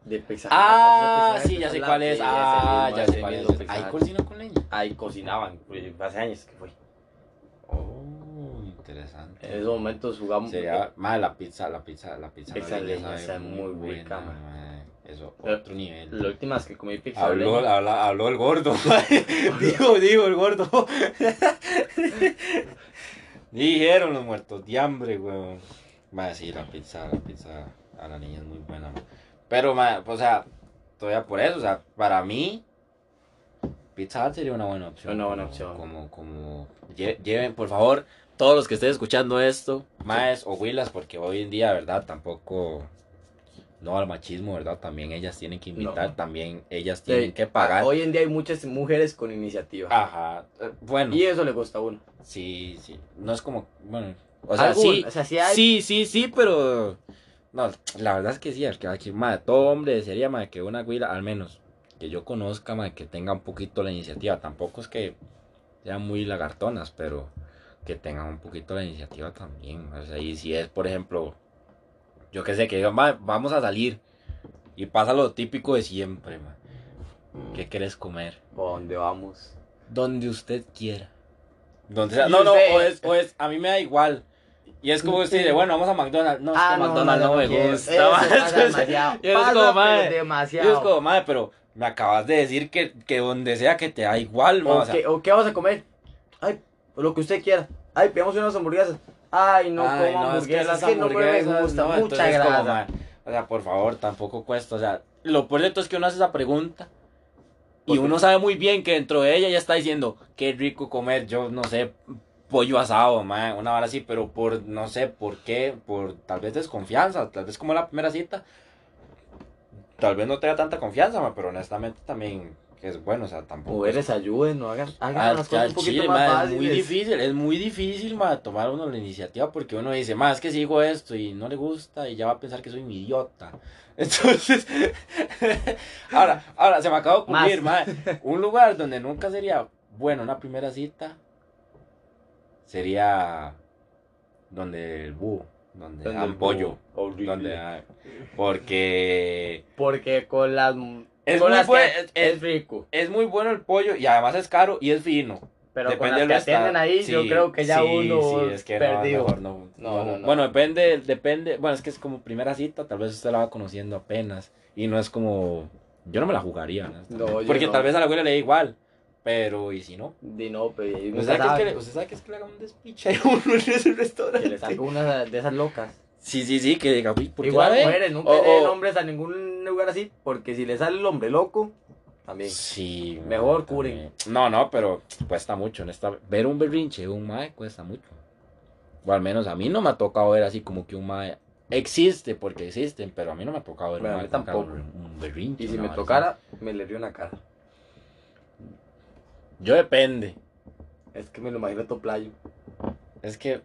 de Pizza. Ah, sí, ya sé cuál es. Ah, ya sé cuál es. Ahí Hut. cocina con leña. Ahí cocinaban, pues, hace años que fue. Oh, interesante. En esos momentos jugamos. Sería, madre, la pizza, la pizza, la pizza. Pizza de leña está muy buena, madre. Eso, otro nivel. La última vez que comí pizza Habló, leña, habla- habló el gordo. digo, digo, el gordo. Dijeron los muertos de hambre, weón. Madre, sí, la pizza, la pizza a la niña es muy buena. Pero, ma, o sea, todavía por eso, o sea, para mí, Pizza sería una buena opción. Una buena como- opción. Como, como, lle- lleven, por favor, todos los que estén escuchando esto, maes o huilas, porque hoy en día, ¿verdad? Tampoco, no al machismo, ¿verdad? También ellas tienen que invitar, No. también ellas sí, tienen que pagar. Hoy en día hay muchas mujeres con iniciativa. Ajá, eh, bueno, Y eso le gusta a uno. sí, sí, no es como, bueno, o sea, Algún- sí, O sea, sí hay. sí, sí, sí, pero, no, la verdad es que sí, que aquí, madre, todo hombre desearía, madre, que una huila, al menos, que yo conozca, madre, que tenga un poquito la iniciativa, tampoco es que sean muy lagartonas, pero que tengan un poquito la iniciativa también, o sea, y si es, por ejemplo, yo que sé, que digan, "Ma, vamos a salir, y pasa lo típico de siempre, madre, ¿qué querés comer? ¿Por dónde vamos? Donde usted quiera. Donde sea. No, no, o es, o es, a mí me da igual. Y es como usted dice, bueno, vamos a McDonald's. No, es Ah, que McDonald's no, me gusta. Eso pasa demasiado. y es Pasa, como, madre, y demasiado. es como, madre, pero me acabas de decir que, que donde sea que te da igual, ¿O, o sea, qué, o qué vamos a comer? Ay, lo que usted quiera. Ay, pedimos unas hamburguesas. Ay, no ay, como no, es que hamburguesas. Es que no me hamburguesas, gusta. no, mucha como, grasa. o sea, por favor, tampoco cuesta, o sea, lo peor de todo es que uno hace esa pregunta y uno sabe muy bien que dentro de ella ya está diciendo, qué rico comer, yo no sé, pollo asado, ma, una hora así, pero por, no sé, por qué, por tal vez desconfianza, tal vez como la primera cita, tal vez no tenga tanta confianza, ma, pero honestamente también es bueno, o sea, tampoco... Mujeres ayuden, no hagan, hagan Ah, las cosas un poquito chile, más ma, fáciles. Es muy difícil, es muy difícil, ma, tomar uno la iniciativa porque uno dice, más es que si digo esto y no le gusta y ya va a pensar que soy un idiota. Entonces, ahora, ahora se me acaba de ocurrir, ma, un lugar donde nunca sería bueno una primera cita sería donde el búho, donde Donde dan el pollo, horrible. donde hay- porque Porque con las. Es muy buen- es- es rico. es muy bueno el pollo y además es caro y es fino. Pero Depende con las que atienden ahí, yo Sí, creo que ya sí, uno sí, es que perdido. no, No, no. no, no. Bueno, depende, depende. Bueno, es que es como primera cita, tal vez usted la va conociendo apenas. Y no es como. Yo no me la jugaría, yo Porque tal vez a la abuela le da igual. Pero, ¿y si no? Di no, pero ¿Usted nunca sabe, que es que sabe le, usted sabe que es que le haga un despiche a uno en ese restaurante? que le salga una de esas locas. Sí, sí, sí, que diga, uy, ¿por qué Igual la ve? mujeres, nunca O- den o- hombres a ningún lugar así, porque si le sale el hombre loco, también. Sí. Mejor también. curen. No, no, pero cuesta mucho. En esta... Ver un berrinche de un mae cuesta mucho. O al menos a mí no me ha tocado ver así como que un mae existe, porque existen, pero a mí no me ha tocado ver Bueno, un mae tampoco. un berrinche. Y si una me vara tocara, me le río una cara. Yo depende. Es que me lo imagino todo playo. Es que.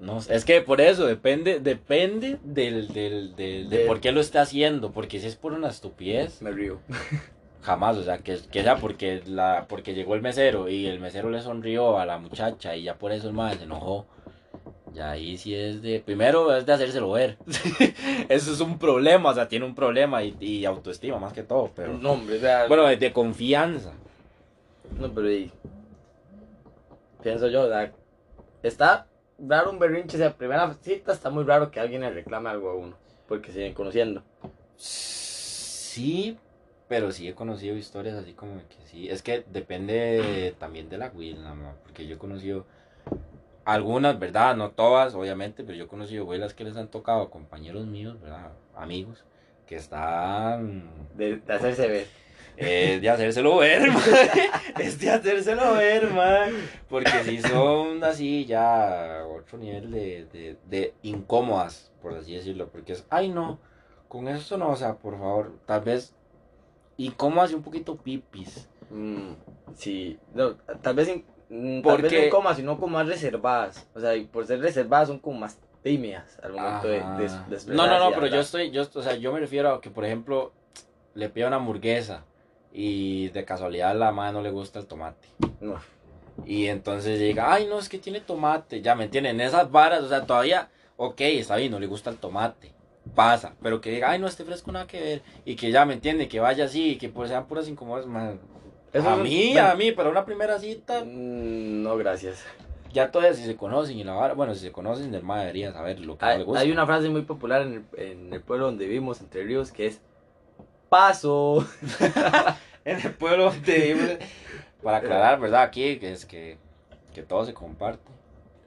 No, es que por eso depende, depende del, del, del- de por qué lo está haciendo, porque si es por una estupidez, Me río. Jamás, o sea, que, que sea porque la porque llegó el mesero y el mesero le sonrió a la muchacha y ya por eso el madre se enojó. Ya ahí sí es de. Primero es de hacérselo ver. Eso es un problema, o sea, tiene un problema y, y autoestima más que todo, pero. No, hombre, o sea, Bueno, de, de confianza. No, pero y, pienso yo, o sea, está raro un berrinche, o sea, primera cita está muy raro que alguien le reclame algo a uno, porque siguen conociendo. Sí, pero sí he conocido historias así como que sí. Es que depende también de la huila, porque yo he conocido algunas, ¿verdad? No todas, obviamente, pero yo he conocido huilas que les han tocado a compañeros míos, ¿verdad? Amigos, que están De, de hacerse ver. Es de hacérselo ver, man. Es de hacérselo ver, man. Porque si son así ya otro nivel de, de, de incómodas, por así decirlo. Porque es, ay no, con eso no, o sea, por favor, tal vez incómodas y un poquito pipis. Mm, sí, no, tal vez, in- mm, tal vez no como, sino como más reservadas. O sea, y por ser reservadas son como más tímidas al momento de, de, de No, no, no, pero yo estoy, yo, o sea, yo me refiero a que, por ejemplo, le pido una hamburguesa y de casualidad la madre no le gusta el tomate. No. Y entonces llega, ay, no, es que tiene tomate. Ya, ¿me entienden? Esas varas, o sea, todavía, ok, está bien, no le gusta el tomate. Pasa, pero que diga, ay, no, este fresco nada que ver. Y que ya, ¿me entiende? Que vaya así, y que pues sean puras incómodas. Eso a es- mí, bueno. a mí, para una primera cita, Mm, No, gracias. ya todavía si se conocen y la vara, bueno, si se conocen, del madre debería saber lo que no Hay, le gusta. hay una frase muy popular en el, en el pueblo donde vivimos, Entre Ríos, que es paso. en el pueblo vivimos, para aclarar, ¿verdad? Aquí, que es que, que todo se comparte.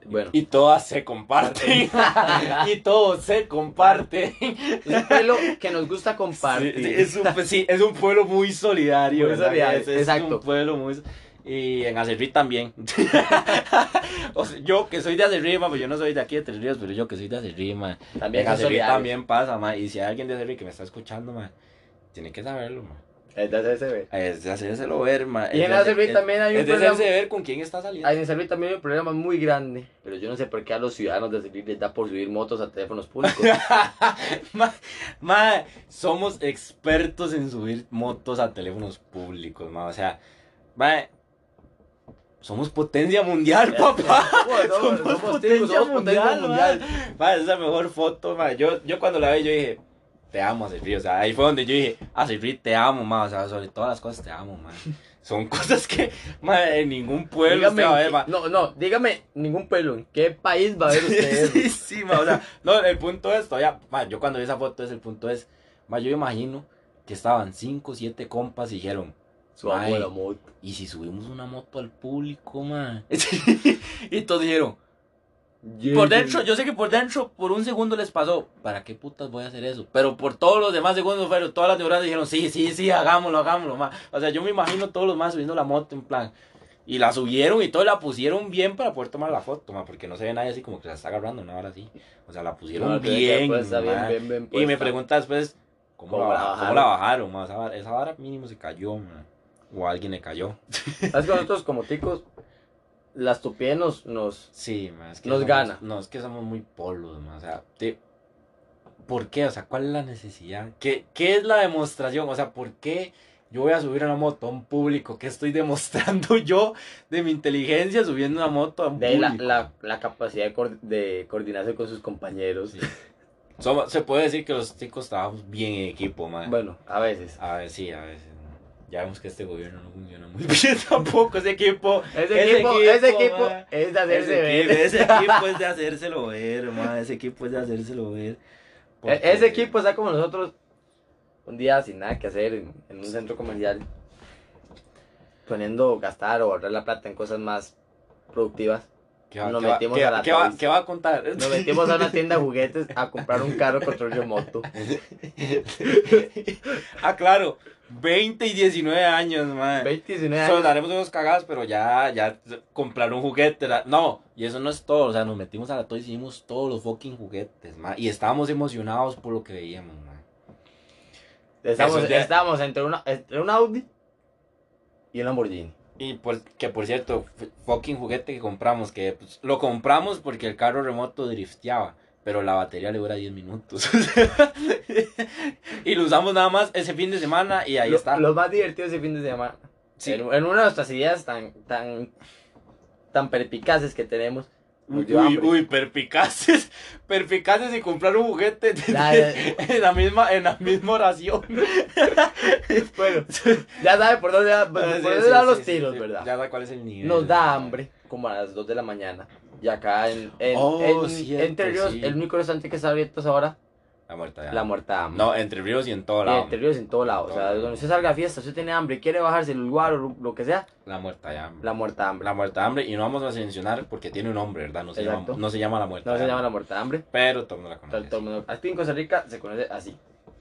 Bueno, Y todas se comparten. y todo se comparte. es un pueblo que nos gusta compartir. Sí, es, un, pues, sí, es un pueblo muy solidario. Muy solidario, Es, es exacto. un pueblo muy... Y en Acerrí también. o sea, yo que soy de Acerrí, pues yo no soy de aquí de Tres Ríos, pero yo que soy de Acerrí. También en Acerrí también pasa, ma. Y si hay alguien de Acerrí que me está escuchando, ma, tiene que saberlo, ma. Es de hacerse ver. Es de hacérselo ver, ma. Y en Acerrí es- también hay un Es de hacerse ver con quién está saliendo. Ahí en Cervi también hay un problema muy grande, pero yo no sé por qué a los ciudadanos de Cervi les da por subir motos a teléfonos públicos. ma, ma, somos expertos en subir motos a teléfonos públicos, ma. O sea, ma, somos potencia mundial, papá. Bueno, somos, somos ticos, somos potencia mundial. Ma, esa es la mejor foto, ma. Yo, yo cuando la vi, yo dije, te amo, Acerrí. O sea, ahí fue donde yo dije, Acerrí, te amo, ma. O sea, sobre todas las cosas, te amo, ma. Son cosas que, ma, en ningún pueblo Dígame, usted va a ver, ma. no, no, dígame ningún pueblo, ¿en qué país va a ver usted sí, sí, ma, o sea, no, el punto es, todavía, ma, yo cuando vi esa foto es, el punto es, ma, yo imagino que estaban cinco, siete compas y dijeron, Su amo de Mae. la moto. ¿y si subimos una moto al público, ma? y todos dijeron, por dentro, yo sé que por dentro, por un segundo les pasó, ¿para qué putas voy a hacer eso? Pero por todos los demás segundos fueron, todas las neuronas dijeron, sí, sí, sí, hagámoslo, hagámoslo, ma. O sea, yo me imagino todos los más subiendo la moto en plan. Y la subieron y todo, la pusieron bien para poder tomar la foto, ma, porque no se ve nadie así como que la está agarrando, una hora así. O sea, la pusieron No, bien, puesta, bien, bien, bien Y me pregunta después, ¿cómo, ¿Cómo la, bajaron? ¿Cómo la bajaron? ma? Esa, vara, esa vara mínimo se cayó, ma. O a alguien le cayó. ¿Sabes que nosotros como ticos, la estupidez nos, nos... Sí, ma, es que Nos somos- gana. No, es que somos muy polos, ma, o sea, te- ¿por qué? O sea, ¿cuál es la necesidad? ¿Qué, ¿Qué es la demostración? O sea, ¿por qué yo voy a subir una moto a un público? ¿Qué estoy demostrando yo de mi inteligencia subiendo una moto a un De ahí la, público? la, la capacidad de, coor- de coordinarse con sus compañeros. Sí. Somos- se puede decir que los chicos trabajamos bien en equipo, man. Bueno, a veces. A ver, sí, a veces. Ya vemos que este gobierno no funciona muy bien tampoco, ese equipo. Ese, Ese equipo, equipo, ese equipo ma. es de hacerse ese, ver. equipo, ese equipo es de hacérselo ver, ma, ese equipo es de hacérselo ver. Porque- Ese equipo está como nosotros un día sin nada que hacer en, en un centro comercial, poniendo gastar o ahorrar la plata en cosas más productivas. ¿Qué va, nos qué metimos a la qué va- qué va a contar? Nos metimos a una tienda de juguetes a comprar un carro control remoto. ah, claro, 20 y 19 años, man. 20, 19 Solo años. daremos unos cagados, pero ya, ya compraron juguetes. la- No, y eso no es todo. O sea, nos metimos a la Toys y hicimos todos los fucking juguetes, man. Y estábamos emocionados por lo que veíamos, man. Estamos, es de- estamos entre, una, entre un Audi y un Lamborghini. Y por, que por cierto, fucking juguete que compramos, que pues, lo compramos porque el carro remoto drifteaba, pero la batería le dura 10 minutos. y lo usamos nada más ese fin de semana y ahí Lo- está. Los más divertidos ese fin de semana. Sí. En, en una de nuestras ideas tan, tan, tan perpicaces que tenemos, Uy, uy, perpicaces, perpicaces y comprar un juguete Ya, ya. en la misma, en la misma oración. Bueno, ya sabe por dónde, por Ah, Sí, dónde sí, dan sí, los tiros. ¿verdad? Ya sabe cuál es el nivel. Nos da hambre como a las 2 de la mañana. Y acá en, en, Oh, en- cierto, Entre Ríos, el único restaurante que está abierto es ahora, La muerta ya. La Muerta Hambre. No, entre ríos y en todo Y lado. Entre Ríos en todo lado. O sea, Todo. donde usted salga a fiesta, si usted tiene hambre y quiere bajarse el lugar o lo, que sea, La muerta ya. La Muerta Hambre. La muerta hambre. Y no vamos a mencionar porque tiene un nombre, ¿verdad? No se, llama, no se llama la muerta No se hambre, llama La Muerta Hambre. Pero todo el mundo la Todo, conoce. todo el mundo- Aquí en Costa Rica se conoce así.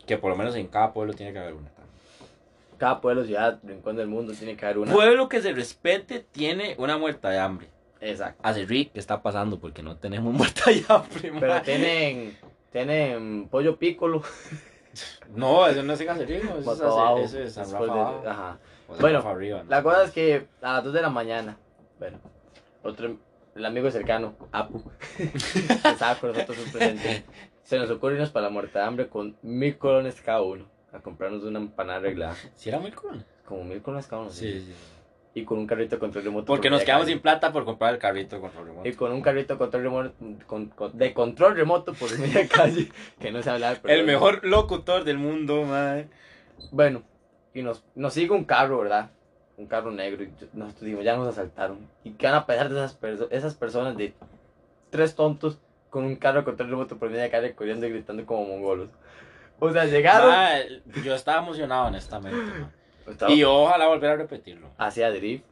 Que por lo menos en cada pueblo tiene que haber una. Cada pueblo, ciudad, rincón del mundo tiene que haber una. Pueblo que se respete tiene una muerta de hambre. Exacto. Hace Rick, ¿qué está pasando? Porque no tenemos muerta de hambre, Pero tienen, tienen pollo pícolo. No, eso no es en Acerrijo, eso es, eso es San después Rafa de- ajá. Bueno, Rafa arriba, no La cosa es que a las 2 de la mañana, bueno, otro, el amigo cercano, Apu, que estaba con nosotros presente, se nos ocurre irnos para la muerte de hambre con mil colones cada uno, a comprarnos una empanada arreglada, ¿Sí era muy cool? como mil colones cada uno, sí, Sí, y con un carrito de control remoto. Porque por nos quedamos sin plata por comprar el carrito con remoto. Y con un carrito de control remoto, con- con- de control remoto por media calle, que no se hablar. El mejor locutor del mundo, man. Bueno, y nos, nos sigue un carro, ¿verdad? Un carro negro. Y nosotros dijimos, ya nos asaltaron. ¿Y qué van a pesar de esas, perso- esas personas de tres tontos con un carro con control remoto por media calle corriendo y gritando como mongolos? O sea, llegaron. yo estaba emocionado, honestamente. Estaba- Y ojalá volver a repetirlo. Hacia drift.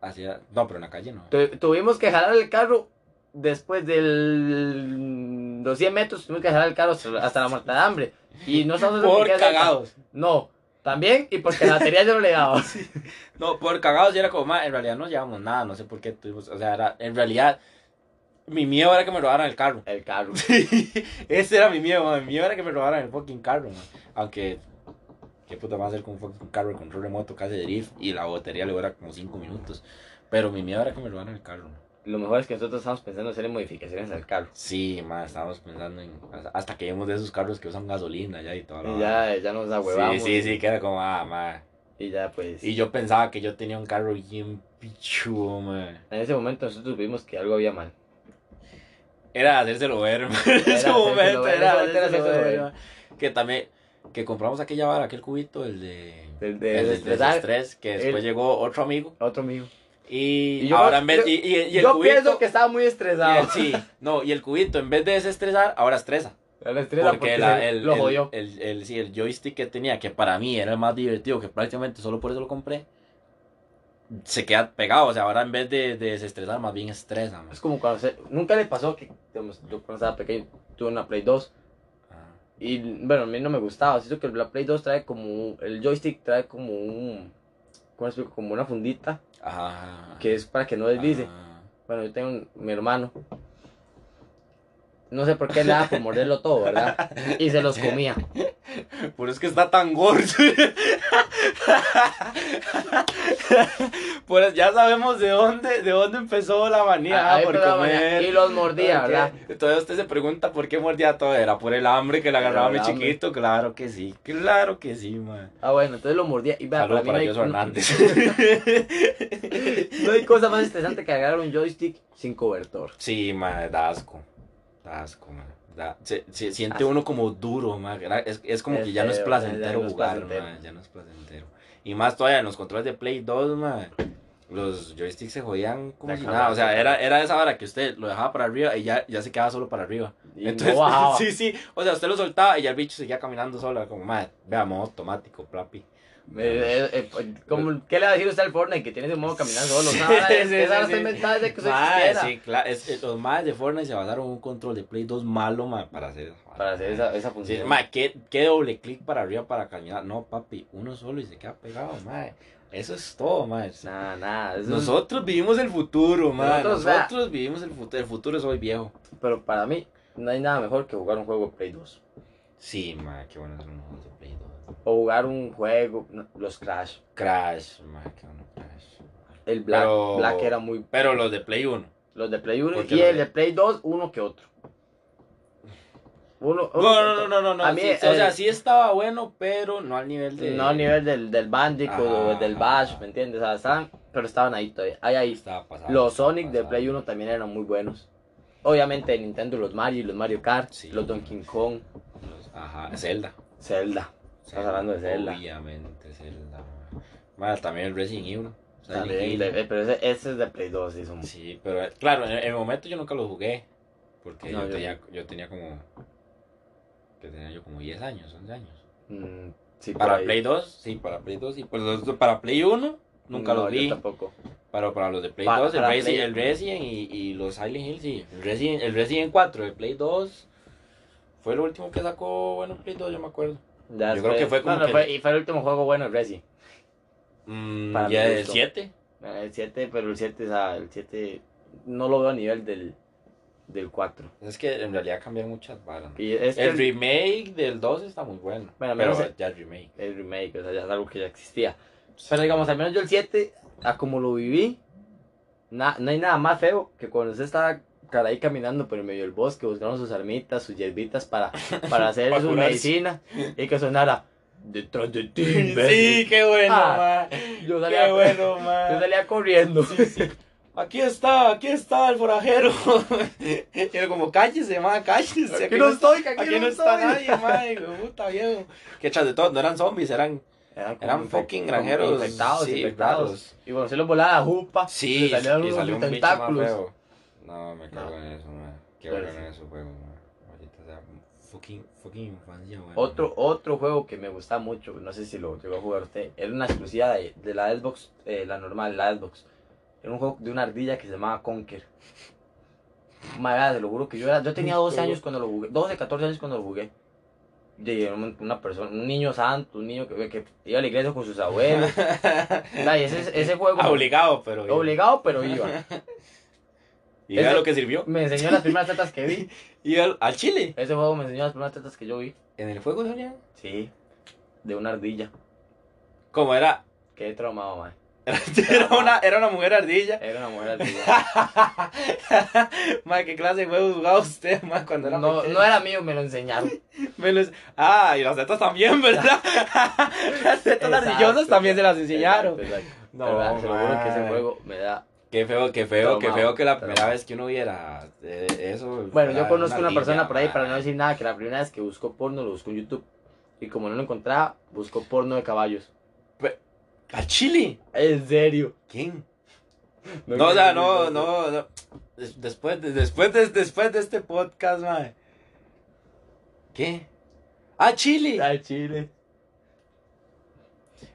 Hacia... No, pero en la calle no. Tu- tuvimos que jalar el carro después del. Los 100 metros, tuvimos que jalar el carro hasta, hasta la muerte de hambre. Y no sabemos Por qué cagados. No, también, y porque la batería ya no le daba. No, por cagados y era como, "Ma, en realidad no llevamos nada, no sé por qué tuvimos, o sea, era, en realidad, mi miedo era que me robaran el carro. El carro. Ese era mi miedo, ma, mi miedo era que me robaran el fucking carro, ma. Aunque, qué puta va a hacer con un fucking carro de control remoto casi de drift y la batería le dura como 5 minutos. Pero mi miedo era que me robaran el carro. ma. Lo mejor es que nosotros estamos pensando en hacer modificaciones al carro. Sí, ma, estábamos pensando en, hasta que vimos de esos carros que usan gasolina ya y todo. Y ya, ya nos Sí, ahuevamos. sí, sí, queda como, ah, ma. Y ya, pues. Y yo pensaba que yo tenía un carro bien pichudo, ma. En ese momento nosotros vimos que algo había mal. Era hacérselo momento ver, era en ese momento era hacérselo ver. Que también, que compramos aquella vara, aquel cubito, el de... Del de el desestresar. desestrés, que después El- llegó otro amigo. Otro amigo. Y, Y yo- ahora en vez... yo- y, y- el Yo cubito... pienso que estaba muy estresado. el- sí, no, y el cubito, en vez de desestresar, ahora estresa. La estresa Porque, porque, la- el, lo el- jodió. El, el- sí, el joystick que tenía, que para mí era el más divertido, que prácticamente solo por eso lo compré, se queda pegado. O sea, ahora en vez de, de desestresar, más bien estresa, man. Es como cuando se... Nunca le pasó que, digamos, yo cuando estaba pequeño tuve una Play 2 Ah. y, bueno, a mí no me gustaba. Siento que la Play 2 trae como... El joystick trae como un... ¿Cómo explico? Como una fundita Ajá. que es para que no deslice. Ah. Bueno, yo tengo un- mi hermano. No sé por qué le daba por morderlo todo, ¿verdad? Y se los comía. Por eso es que está tan gordo. pues ya sabemos de dónde, de dónde empezó la manía Ahí por comer. manía. Y los mordía. ¿verdad? Entonces usted se pregunta por qué mordía todo. ¿Era por el hambre que le agarraba a mi hambre. chiquito? Claro que sí, claro que sí, man. Ah, bueno, entonces lo mordía. Y vea, para para no hay, Hernández. no hay cosa más estresante que agarrar un joystick sin cobertor. sí, man, da asco. Asco, man. Da- se, se siente Asco. uno como duro, man. Es, es como Es que ya no es feo, placentero ya no es jugar, placentero. man, Ya no es placentero. Y más todavía en los controles de Play 2, man. Los joysticks se jodían como si nada. O sea, se era, era esa hora que usted lo dejaba para arriba y ya, ya se quedaba solo para arriba. Y Entonces, no sí, sí. O sea, usted lo soltaba y ya el bicho seguía caminando solo. Como, madre, vea, modo automático, plapi. Eh, eh, eh, como- ¿Qué le va a decir usted al Fortnite que tiene ese modo caminar solo? Sí, Esa es- sí, esa sí, inventada desde que existiera. sí, claro. Es, es- los más de Fortnite se basaron en un control de Play 2 malo, para hacer. Para hacer esa, esa Sí, función. ¿qué, qué doble clic para arriba para caminar. No, papi, uno solo y se queda pegado, mae. Eso es todo, mae. Nada, nada. es- Nosotros vivimos el futuro, mae. Nosotros, vivimos el futuro. El futuro es hoy viejo. Pero para mí, no hay nada mejor que jugar un juego de Play 2. Sí, mae, qué bueno son los juegos de Play 2. O jugar un juego, no, los Crash. Crash, mae, qué bueno Crash. El Black, Pero- Black era muy. Pero los de Play 1. Los de Play 1 Porque y el de- Play 2, uno que otro. Uno, uno No, que no, no, no, no. A mí, sí, o sea, sí estaba bueno, pero no al nivel de. No a nivel del, del Bandicoot o del Bash. ¿me entiendes? O sea, estaban, pero estaban ahí todavía. Ahí, ahí. Pasado. Los Sonic de. Play 1 también eran muy buenos. Obviamente de Nintendo los Mario, los Mario Kart, Sí. los Donkey Kong, Los- Ajá, Zelda. Zelda. Estás hablando de Zelda. Obviamente, Zelda. Más también el Resident Evil. También, de- eh, pero ese, ese es de Play 2, sí, son- Sí, pero claro, en, en el momento yo nunca lo jugué. Porque No, yo, yo- tenía, yo tenía como. Que tenía yo como 10 años, 11 años. Mm, sí, Para. Play 2, sí, para Play 2, sí. Pues para Play 1, nunca No, yo vi. tampoco. Pero para los de Play Pa- 2, el, para Resi- Play- el Resident y, y los Silent Hill, sí. El Resident, el Resident 4 de Play 2 fue lo último que sacó, bueno, Play 2, yo me acuerdo. Yo creo que fue como no, no, que- fue- y fue el último juego bueno, el Resi. Mm, ya el gusto. 7. Eh, El 7, pero el 7, o sea, el 7 no lo veo a nivel del, del 4. Es que en realidad cambian muchas varas. ¿no? Y es que El el, remake del 2 está muy bueno. Bueno, pero el- ya el remake. el remake, o sea, ya es algo que ya existía. Pero digamos, al menos yo el 7, a como lo viví, na- no hay nada más feo que cuando usted estaba cara ahí caminando por el medio del bosque, buscando sus armitas, sus hierbitas para, para hacer Para curarse. medicinas y que sonara detrás de ti. imbécil". Sí, qué bueno, Ah. Yo salía, Qué bueno, yo ma. salía corriendo. Aquí está, aquí está el forajero. y era como, cállese, ma, cállese. Aquí no estoy, aquí, Aquí no está estoy. nadie, ma. hijo de puta viejo. Que tras de todo, no eran zombies, eran, Eran, eran fucking granjeros. Infectados, sí, infectados. Y bueno, se lo volaba la jupa. Sí, le salían y unos salió un tentáculos. No, me cago No. en eso, ma. Qué bueno sí. en esos juegos, ma. Maldita sea, fucking, fucking infancia, ma. Otro, otro juego que me gusta mucho, no sé si lo llegó a jugar usted, era una exclusiva de, de la Xbox, eh, la normal, la Xbox. Era un juego de una ardilla que se llamaba Conker. Madre, te lo juro que yo era, yo tenía 12 años cuando lo jugué, 12, 14 años cuando lo jugué. Un- una persona, un niño santo, un niño que, que iba a la iglesia con sus abuelos. Nah, y ese, ese juego... Obligado, pero. Obligado, pero iba. Y vea lo que sirvió. Me enseñó las primeras tetas que vi. Y al, al chile. Ese juego me enseñó las primeras tetas que yo vi. En el juego salían. Sí, de una ardilla. Como era. Qué traumado, man. Era una, era una mujer ardilla. Era una mujer ardilla. Ma, ¿qué clase de juegos jugaba usted, ma, cuando era No, no era mío, me lo enseñaron. Me los- Ah, y las tetas también, ¿verdad? las tetas ardillosas también se las enseñaron. Exacto, exacto. No, Pero, se lo juro que ese juego me da. Qué feo, qué feo, qué feo que la primera vez que uno viera eh, eso. Bueno, yo conozco una ardilla, persona por ahí, para no decir nada, que la primera vez que buscó porno lo buscó en YouTube. Y como no lo encontraba, buscó porno de caballos. ¿Al chile? En serio. ¿Quién? No, o sea, no, no, no. Des- Después, de, después, de, después de este podcast, mae. ¿Qué? Ah, Chile. Ay, Chile.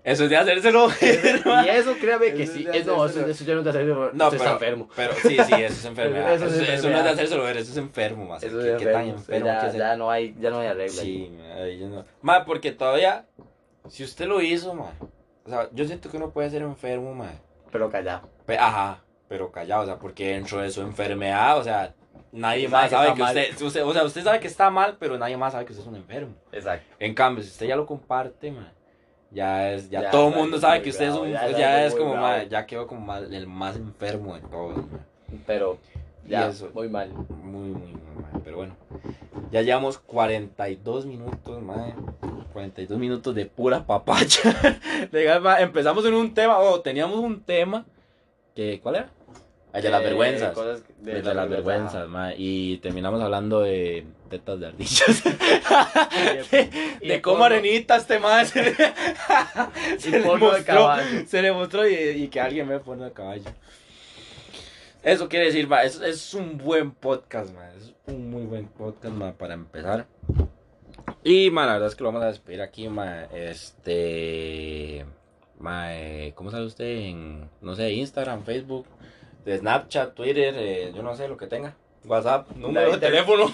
Eso es de hacérselo ver, Y eso créame que Eso sí. es no, eso, eso ya no te hace No, No, pero, enfermo. pero sí, sí, eso es enfermedad. Eso es eso no es de hacérselo ver, eso es enfermo, más. Eso ¿Qué, es qué tan enfermo. enfermo ya, que ya no hay, ya no hay arreglo. ahí. Sí, yo no. Mae, porque todavía, si usted lo hizo, mae. O sea, yo siento que uno puede ser enfermo, mae. Pero callado. Ajá, pero callado, o sea, porque dentro de su enfermedad, o sea, nadie Sabe más que sabe que mal. usted, usted- o sea, usted sabe que está mal, pero nadie más sabe que usted es un enfermo. Exacto. En cambio, si usted ya lo comparte, man, ya es, ya, Ya todo el mundo sabe que usted es un, ya que es como, bravo. ya quedó como mal- el más enfermo de todos. Pero ya, eso. muy mal. Muy, muy, muy mal, pero bueno. Ya llevamos 42 minutos, man. 42 minutos de pura papacha. Legal, Empezamos en un tema, o teníamos un tema, que, ¿cuál era? El de las vergüenzas. cosas De, de las vergüenzas, ma, y terminamos hablando de tetas de ardillas. de- de de cómo porno. Arenita este más se, le- se de se le mostró y, y que alguien me pone a caballo. Eso quiere decir, ma, es, es un buen podcast, ma, es un muy buen podcast, ma, para empezar. Y, ma, la verdad es que lo vamos a despedir aquí, ma, este, ma, eh, ¿cómo sabe usted? En, no sé, Instagram, Facebook, de Snapchat, Twitter, eh, yo no sé, lo que tenga. WhatsApp, número de teléfono.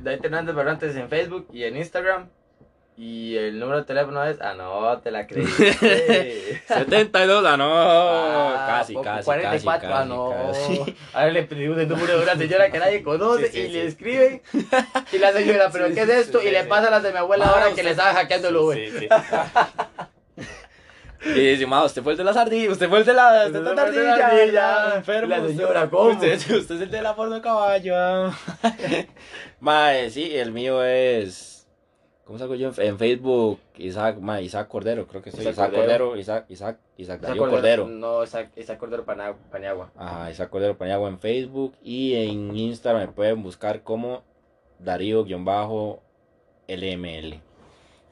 David Hernández Barrantes en Facebook y en Instagram. Y el número de teléfono es. Ah, no, te la creíste. 72, ah, no, Ah, casi, casi, 44, casi, ah, no. casi. Ahora le pedimos el número de una señora que nadie conoce Sí, sí, y sí. le escriben. Y la señora, ¿pero qué es esto? y le pasa a las de mi abuela Ah, ahora que le estaba hackeando el Uber. Y dice, ma, usted fue el de las ardillas, usted fue el de la, Usted usted fue el de la la ardilla, ardilla. enfermo. La usted- señora, ¿cómo? Usted, usted es el de la porno de caballo. Mae, sí, el mío es, ¿Cómo salgo yo? En, en Facebook, Isaac, ma, Isaac Cordero, creo que soy. Isaac Isaac, Cordero. Cordero, Isaac, Isaac, Isaac Esa Darío Cordero. No, esa, esa Cordero Pana- Paniagua. Ajá, Isaac Cordero Paniagua en Facebook y en Instagram me pueden buscar como Darío-LML.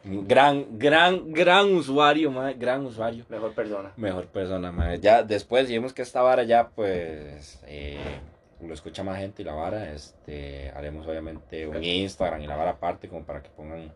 Gran, gran, gran usuario, ma, gran usuario. Mejor persona. Mejor persona, ma. Ya después, si vemos que esta vara ya, pues, eh, lo escucha más gente y la vara, este, haremos obviamente un Instagram y la vara aparte como para que pongan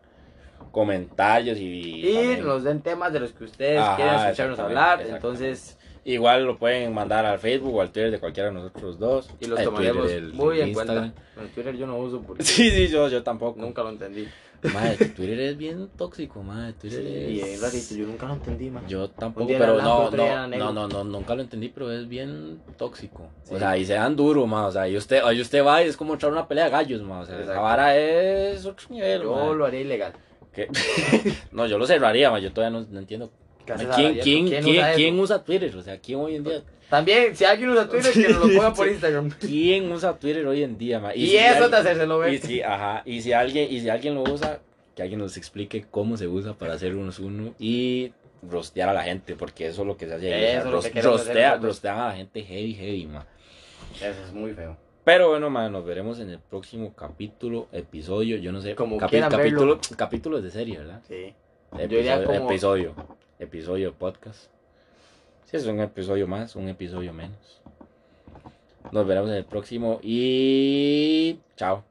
comentarios y... Y también- nos den temas de los que ustedes Ajá, quieren escucharnos hablar. Entonces, Igual lo pueden mandar al Facebook o al Twitter de cualquiera de nosotros dos. y los tomaremos Twitter, el- muy el en cuenta. Bueno, Twitter yo no uso porque Sí, sí, yo, yo tampoco. nunca lo entendí. Madre, Twitter es bien tóxico, madre. Twitter es... es rarito, yo nunca lo entendí, man. Yo tampoco, pero blanco, no, no, no, no, no, nunca lo entendí, pero es bien tóxico. Sí. O sea, y se dan duro, ma, o sea, y usted, y usted va y es como echar una pelea de gallos, ma, o sea, Exacto. vara es otro nivel, Yo lo haría ilegal. ¿Qué? no, yo lo cerraría, ma, yo todavía no, no entiendo. ¿Qué haces ¿Quién, ahora? quién, ¿Quién quién, usa eso? quién usa Twitter? O sea, ¿quién hoy en día, También, si alguien usa Twitter, que nos lo ponga por Instagram. quién usa Twitter hoy en día, ma? Y, si eso alguien- de hacérselo Y ver. si, ajá, y si alguien, y si alguien lo usa, que alguien nos explique cómo se usa para hacer unos uno y rostear a la gente, porque eso es lo que se hace ahí. Eso es lo ros- rostea- rostean a la gente heavy, heavy, ma. Eso es muy feo. Pero bueno, ma, nos veremos en el próximo capítulo, episodio, yo no sé, Como capi- capítulo, verlo. capítulos de serie, ¿verdad? Sí. Episodio, Yo diría como- episodio, episodio podcast. Es un episodio más, un episodio menos. Nos veremos en el próximo y chao.